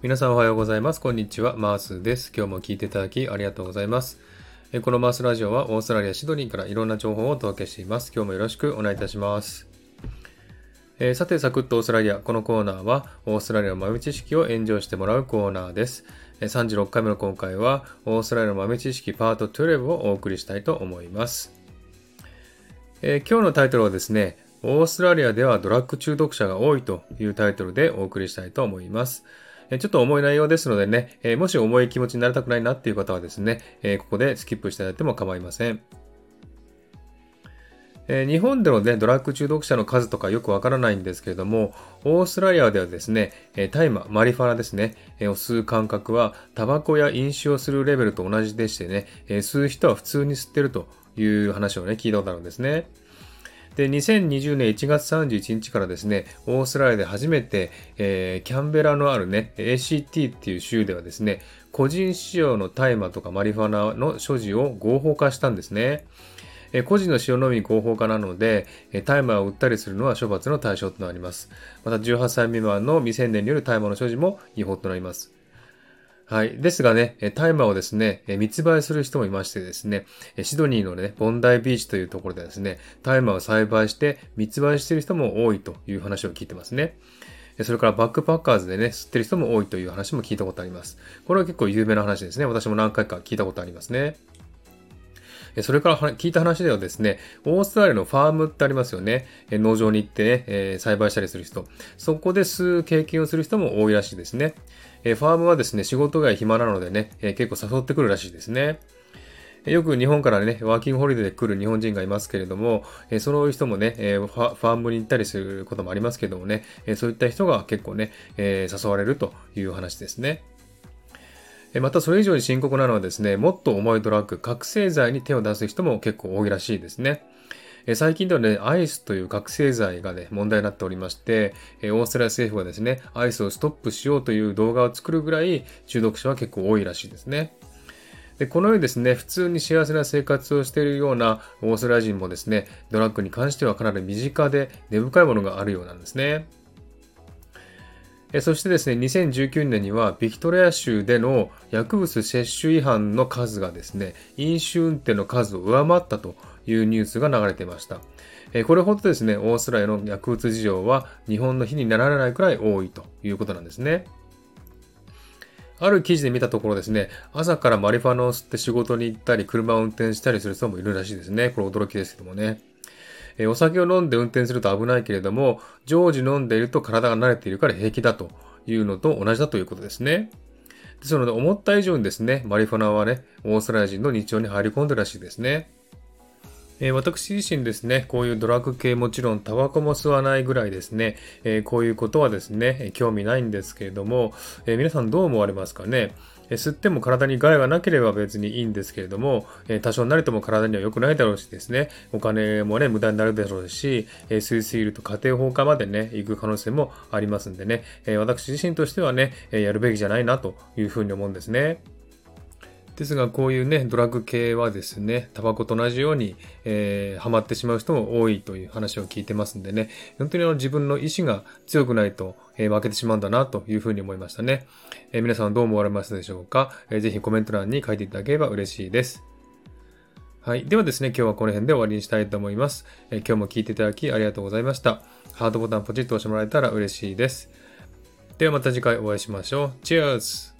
皆さんおはようございます。こんにちは。マースです。今日も聞いていただきありがとうございます。このマースラジオはオーストラリア・シドニーからいろんな情報をお届けしています。今日もよろしくお願いいたします。えー、さて、サクッとオーストラリア。このコーナーは、オーストラリアの豆知識を炎上してもらうコーナーです。36回目の今回は、オーストラリアの豆知識パート12をお送りしたいと思います。えー、今日のタイトルはですね、オーストラリアではドラッグ中毒者が多いというタイトルでお送りしたいと思います。ちょっと重い内容ですのでね、えもし重い気持ちになりたくないなっていう方はですね、えここでスキップしていただいても構いません。え日本での、ね、ドラッグ中毒者の数とかよくわからないんですけれども、オーストラリアではですね、大麻、マリファナですね、を吸う感覚は、タバコや飲酒をするレベルと同じでしてね、吸う人は普通に吸ってるという話をね、聞いたことあるんですね。で、2020年1月31日からですね、オーストラリアで初めて、えー、キャンベラのあるね、ACT っていう州ではですね、個人使用の大麻とかマリファナの所持を合法化したんですね。え個人の使用のみ合法化なので、え大麻を売ったりするのは処罰の対象となります。また18歳未満の未成年による大麻の所持も違法となります。はい。ですがね、大麻をですね、密売する人もいましてですね、シドニーのね、ボンダイビーチというところでですね、大麻を栽培して密売している人も多いという話を聞いてますね。それからバックパッカーズでね、吸ってる人も多いという話も聞いたことあります。これは結構有名な話ですね。私も何回か聞いたことありますね。それから聞いた話ではですね、オーストラリアのファームってありますよね。農場に行ってね、え、栽培したりする人。そこで吸う経験をする人も多いらしいですね。えファームはですね、仕事外暇なのでね、え結構誘ってくるらしいですね。よく日本からね、ワーキングホリデーで来る日本人がいますけれども、えそういう人もね、えファームに行ったりすることもありますけどもね、えそういった人が結構ね、え誘われるという話ですね。またそれ以上に深刻なのはですね、もっと重いドラッグ、覚醒剤に手を出す人も結構多いらしいですね。最近ではね、アイスという覚醒剤がね、問題になっておりまして、オーストラリア政府がですね、アイスをストップしようという動画を作るぐらい中毒者は結構多いらしいですね。で、このようにですね、普通に幸せな生活をしているようなオーストラリア人もですね、ドラッグに関してはかなり身近で根深いものがあるようなんですね。えそしてですね、2019年にはビクトリア州での薬物摂取違反の数がですね、飲酒運転の数を上回ったというニュースが流れていました。えこれほどですね、オーストラリアの薬物事情は日本の比にならないくらい多いということなんですね。ある記事で見たところですね、朝からマリファナを吸って仕事に行ったり、車を運転したりする人もいるらしいですね。これ驚きですけどもね。えお酒を飲んで運転すると危ないけれども、常時飲んでいると体が慣れているから平気だというのと同じだということですね。ですので、思った以上にですね、マリファナはね、オーストラリア人の日常に入り込んでるらしいですね。えー、私自身ですね、こういうドラッグ系もちろんタバコも吸わないぐらいですね、えー、こういうことはですね、興味ないんですけれども、えー、皆さんどう思われますかね？吸っても体に害がなければ別にいいんですけれども、多少なりとも体には良くないだろうしですね、お金もね、無駄になるだろうし、吸いすぎると家庭放火までね、行く可能性もありますんでね、私自身としてはね、やるべきじゃないなというふうに思うんですね。ですが、こういうね、ドラッグ系はですね、タバコと同じように、えー、ハマってしまう人も多いという話を聞いてますんでね、本当にあの自分の意志が強くないと、えー、負けてしまうんだなというふうに思いましたね。えー、皆さんはどう思われましたでしょうか、えー、ぜひコメント欄に書いていただければ嬉しいです。はい。ではですね、今日はこの辺で終わりにしたいと思います。え、今日も聞いていただきありがとうございました。ハートボタンポチッと押してもらえたら嬉しいです。ではまた次回お会いしましょう。チェアーズ